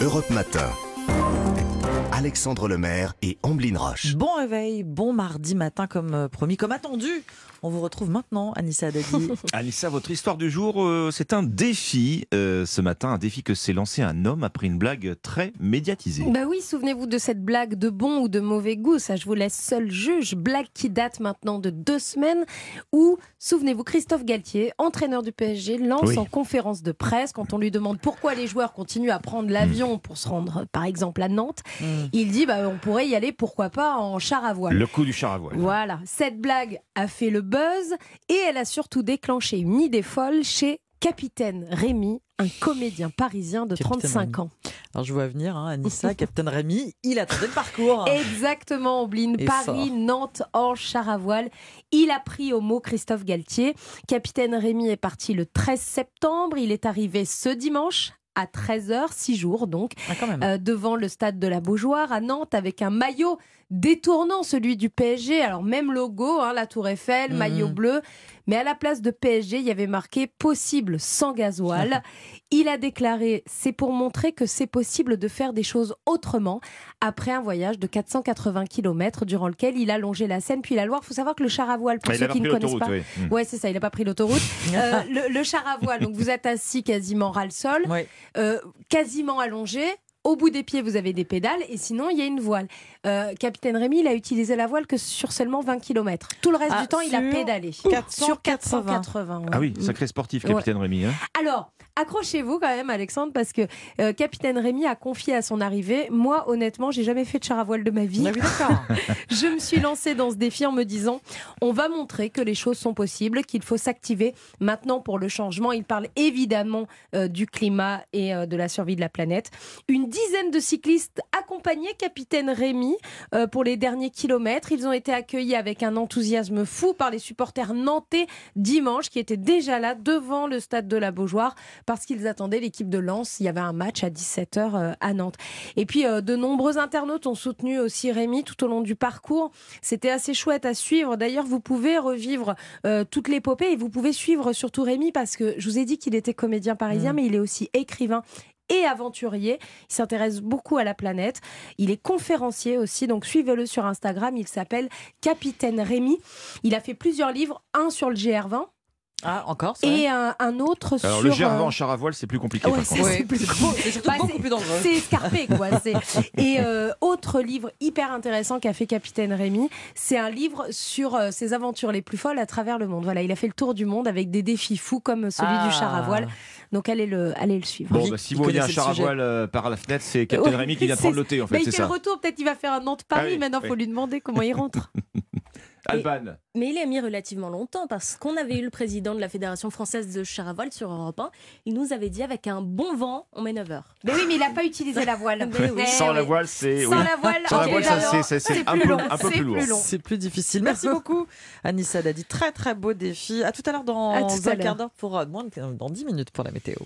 Europe Matin. Alexandre Lemaire et Amblin Roche. Bon réveil, bon mardi matin comme euh, promis, comme attendu. On vous retrouve maintenant, Anissa Dadi. Anissa, votre histoire du jour, euh, c'est un défi euh, ce matin, un défi que s'est lancé un homme après une blague très médiatisée. Bah oui, souvenez-vous de cette blague de bon ou de mauvais goût, ça je vous laisse seul juge. Blague qui date maintenant de deux semaines, où, souvenez-vous, Christophe Galtier, entraîneur du PSG, lance Oui. en conférence de presse, quand on lui demande pourquoi les joueurs continuent à prendre l'avion pour se rendre, par exemple, à Nantes, Mm. il dit bah, on pourrait y aller, pourquoi pas, en char à voile. Le coup du char à voile. Voilà, cette blague a fait le buzz et elle a surtout déclenché une idée folle chez Capitaine Rémy, un comédien parisien de Capitaine 35 Rémy. ans. Alors je vois venir, hein, Anissa, Captain Rémy, il attendait le parcours. Exactement, Ombline. Et Paris, fort. Nantes, en char à voile. Il a pris au mot Christophe Galtier. Capitaine Rémy est parti le 13 septembre. Il est arrivé ce dimanche à 13h, 6 jours donc, Ah, euh, devant le stade de la Beaujoire à Nantes avec un maillot détournant celui du PSG. Alors même logo, hein, la Tour Eiffel, Mhm. maillot bleu. Mais à la place de PSG, il y avait marqué possible sans gasoil. Il a déclaré c'est pour montrer que c'est possible de faire des choses autrement après un voyage de 480 km durant lequel il a longé la Seine puis la Loire. Il faut savoir que le char à voile, pour Ah, ceux qui ne connaissent pas. oui. Mm. Ouais, c'est ça, il n'a pas pris l'autoroute. Euh, le, le char à voile, donc vous êtes assis quasiment ras le sol, Ouais. Euh, quasiment allongé. Au bout des pieds, vous avez des pédales et sinon, il y a une voile. Euh, Capitaine Rémy, il a utilisé la voile que sur seulement 20 km. Tout le reste Ah, du temps, il a pédalé. 480. Sur 480. ouais. Ah oui, sacré sportif, capitaine Rémy. hein. Alors, accrochez-vous quand même, Alexandre, parce que euh, Capitaine Rémy a confié à son arrivée Moi, honnêtement, j'ai jamais fait de char à voile de ma vie. Ah d'accord. Je me suis lancée dans ce défi en me disant on va montrer que les choses sont possibles, qu'il faut s'activer maintenant pour le changement. Il parle évidemment euh, du climat et euh, de la survie de la planète. Une dizaine de cyclistes accompagnaient Capitaine Rémy euh, pour les derniers kilomètres. Ils ont été accueillis avec un enthousiasme fou par les supporters nantais dimanche qui étaient déjà là devant le stade de la Beaujoire parce qu'ils attendaient l'équipe de Lens. Il y avait un match à 17h euh, à Nantes. Et puis euh, de nombreux internautes ont soutenu aussi Rémi tout au long du parcours. C'était assez chouette à suivre. D'ailleurs, vous pouvez revivre euh, toute l'épopée et vous pouvez suivre surtout Rémi parce que je vous ai dit qu'il était comédien parisien, Mm. mais il est aussi écrivain et aventurier. Il s'intéresse beaucoup à la planète. Il est conférencier aussi, donc suivez-le sur Instagram. Il s'appelle Capitaine Rémi. Il a fait plusieurs livres, un sur le GR20 Ah, encore, c'est vrai et un, un autre Alors, sur... le gervant euh, en char à voile, c'est plus compliqué. ouais, par c'est- contre. Ouais, plus c'est gros. c'est surtout Bah, beaucoup c'est- plus dangereux. C'est escarpé, quoi. C'est- Et euh, autre livre hyper intéressant qu'a fait Capitaine Rémy, c'est un livre sur euh, ses aventures les plus folles à travers le monde. Voilà, il a fait le tour du monde avec des défis fous comme celui Ah. du char à voile. Donc allez le, allez le suivre. Bon, Il- bah, si il vous voyez un char à voile euh, par la fenêtre, c'est capitaine Ouais, Rémy qui vient de prendre le thé, en Mais fait, il c'est le ça. retour, peut-être qu'il va faire un Nantes-Paris. Ah oui, Maintenant, il faut lui demander comment il rentre. Alban. Mais il a mis relativement longtemps parce qu'on avait eu le président de la Fédération française de char à voile sur Europe 1. Il nous avait dit avec un bon vent, on met 9 heures. Mais oui, mais il n'a pas utilisé la voile. Mais oui. Eh Sans la voile, c'est. Sans oui. la voile, Sans la voile, ça, c'est- c'est- c'est c'est un plus peu- long, un peu c'est plus lourd. plus long. C'est plus difficile. Merci beaucoup, Anissa Dadi. Très, très beau défi. À tout à l'heure dans À tout à un quart d'heure pour euh, moins de, dans 10 minutes pour la météo.